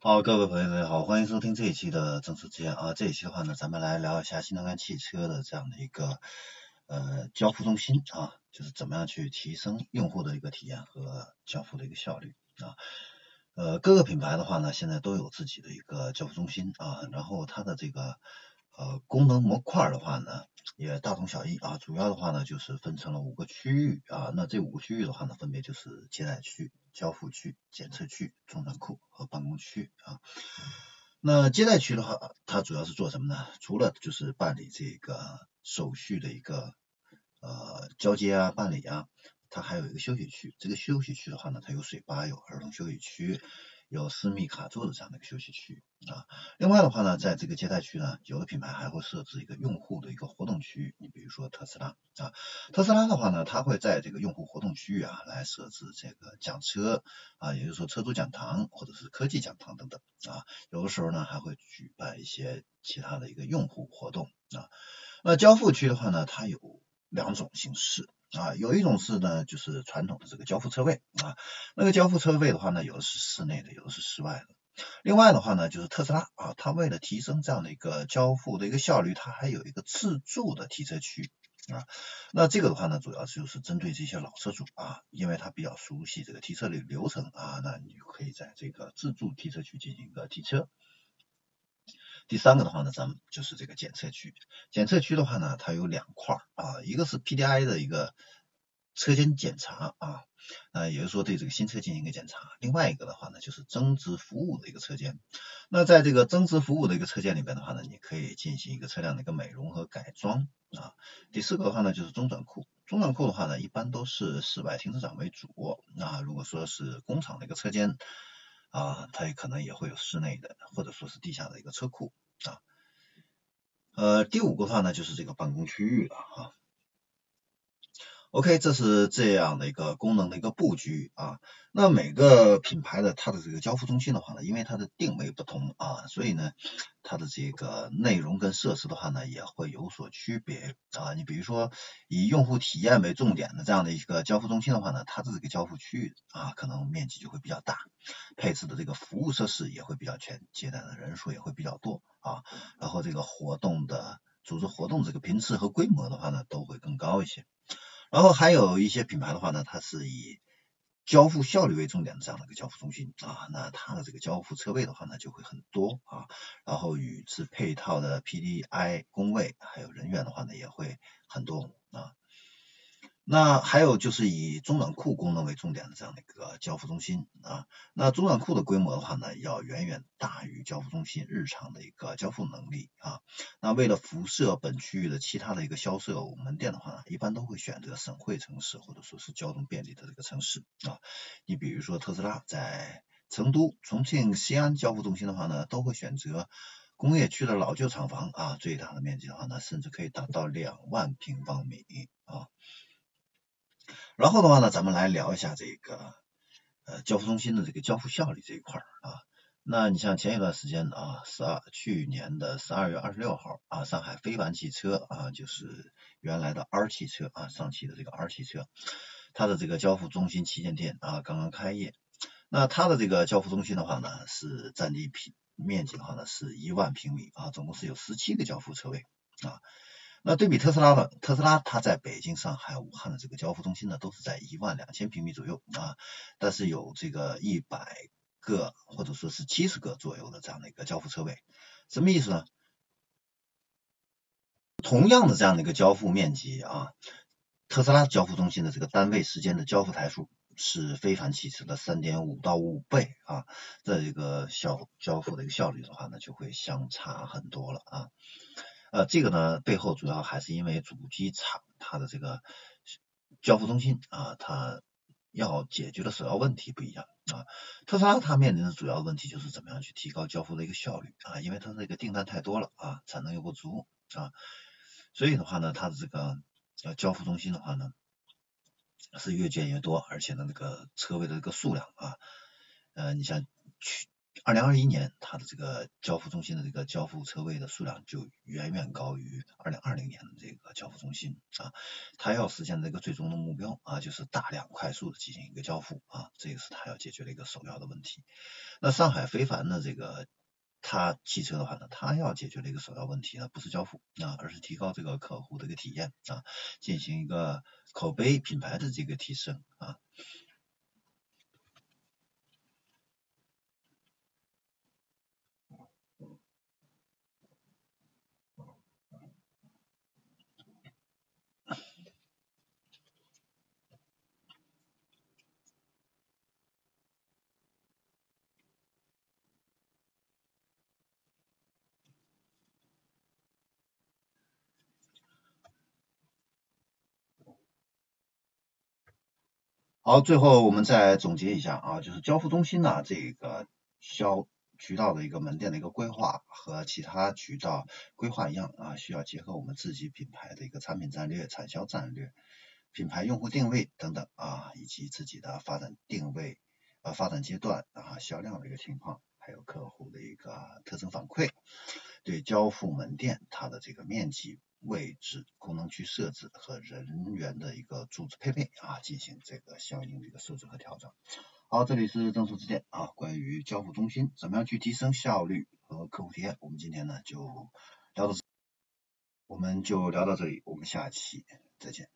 好，各位朋友，大家好，欢迎收听这一期的正式之言啊。这一期的话呢，咱们来聊一下新能源汽车的这样的一个呃交付中心啊，就是怎么样去提升用户的一个体验和交付的一个效率啊。呃，各个品牌的话呢，现在都有自己的一个交付中心啊，然后它的这个呃功能模块的话呢，也大同小异啊。主要的话呢，就是分成了五个区域啊，那这五个区域的话呢，分别就是接待区。交付区、检测区、中转库和办公区啊。那接待区的话，它主要是做什么呢？除了就是办理这个手续的一个呃交接啊、办理啊，它还有一个休息区。这个休息区的话呢，它有水吧、有儿童休息区。有私密卡座的这样的一个休息区啊，另外的话呢，在这个接待区呢，有的品牌还会设置一个用户的一个活动区域，你比如说特斯拉啊，特斯拉的话呢，它会在这个用户活动区域啊来设置这个讲车啊，也就是说车主讲堂或者是科技讲堂等等啊，有的时候呢还会举办一些其他的一个用户活动啊。那交付区的话呢，它有两种形式。啊，有一种是呢，就是传统的这个交付车位啊，那个交付车位的话呢，有的是室内的，有的是室外的。另外的话呢，就是特斯拉啊，它为了提升这样的一个交付的一个效率，它还有一个自助的提车区啊。那这个的话呢，主要就是针对这些老车主啊，因为他比较熟悉这个提车的流程啊，那你就可以在这个自助提车区进行一个提车。第三个的话呢，咱们就是这个检测区。检测区的话呢，它有两块啊，一个是 PDI 的一个车间检查啊，那，也就是说对这个新车进行一个检查。另外一个的话呢，就是增值服务的一个车间。那在这个增值服务的一个车间里边的话呢，你可以进行一个车辆的一个美容和改装啊。第四个的话呢，就是中转库。中转库的话呢，一般都是室外停车场为主。那如果说是工厂的一个车间。啊，它也可能也会有室内的，或者说是地下的一个车库啊。呃，第五个的话呢，就是这个办公区域了啊。OK，这是这样的一个功能的一个布局啊。那每个品牌的它的这个交付中心的话呢，因为它的定位不同啊，所以呢，它的这个内容跟设施的话呢，也会有所区别啊。你比如说以用户体验为重点的这样的一个交付中心的话呢，它的这个交付区域啊，可能面积就会比较大，配置的这个服务设施也会比较全，接待的人数也会比较多啊。然后这个活动的组织活动这个频次和规模的话呢，都会更高一些。然后还有一些品牌的话呢，它是以交付效率为重点的这样的一个交付中心啊，那它的这个交付车位的话呢就会很多啊，然后与之配套的 PDI 工位还有人员的话呢也会很多啊。那还有就是以中转库功能为重点的这样的一个交付中心啊，那中转库的规模的话呢，要远远大于交付中心日常的一个交付能力啊。那为了辐射本区域的其他的一个销售门店的话呢，一般都会选择省会城市或者说是交通便利的这个城市啊。你比如说特斯拉在成都、重庆、西安交付中心的话呢，都会选择工业区的老旧厂房啊，最大的面积的话呢，甚至可以达到两万平方米啊。然后的话呢，咱们来聊一下这个呃交付中心的这个交付效率这一块啊。那你像前一段时间啊，十二去年的十二月二十六号啊，上海非凡汽车啊，就是原来的 R 汽车啊，上汽的这个 R 汽车，它的这个交付中心旗舰店啊刚刚开业。那它的这个交付中心的话呢，是占地平面积的话呢是一万平米啊，总共是有十七个交付车位啊。那对比特斯拉的，特斯拉它在北京、上海、武汉的这个交付中心呢，都是在一万两千平米左右啊，但是有这个一百个或者说是七十个左右的这样的一个交付车位，什么意思呢？同样的这样的一个交付面积啊，特斯拉交付中心的这个单位时间的交付台数是非凡汽车的三点五到五倍啊，这一个效交付的一个效率的话呢，就会相差很多了啊。呃，这个呢背后主要还是因为主机厂它的这个交付中心啊，它要解决的首要问题不一样啊。特斯拉它面临的主要问题就是怎么样去提高交付的一个效率啊，因为它这个订单太多了啊，产能又不足啊，所以的话呢，它的这个呃交付中心的话呢是越建越多，而且呢这个车位的这个数量啊，呃，你像去。二零二一年它的这个交付中心的这个交付车位的数量就远远高于二零二零年的这个交付中心啊，它要实现这个最终的目标啊，就是大量快速的进行一个交付啊，这个是它要解决的一个首要的问题。那上海非凡的这个它汽车的话呢，它要解决的一个首要问题呢，不是交付啊，而是提高这个客户的一个体验啊，进行一个口碑品牌的这个提升啊。好，最后我们再总结一下啊，就是交付中心呢这个销渠道的一个门店的一个规划和其他渠道规划一样啊，需要结合我们自己品牌的一个产品战略、产销战略、品牌用户定位等等啊，以及自己的发展定位呃发展阶段啊销量的一个情况，还有客户的一个特征反馈，对交付门店它的这个面积。位置、功能区设置和人员的一个组织配备啊，进行这个相应的一个设置和调整。好，这里是正数之见啊，关于交付中心怎么样去提升效率和客户体验，我们今天呢就聊到，我们就聊到这里，我们下期再见。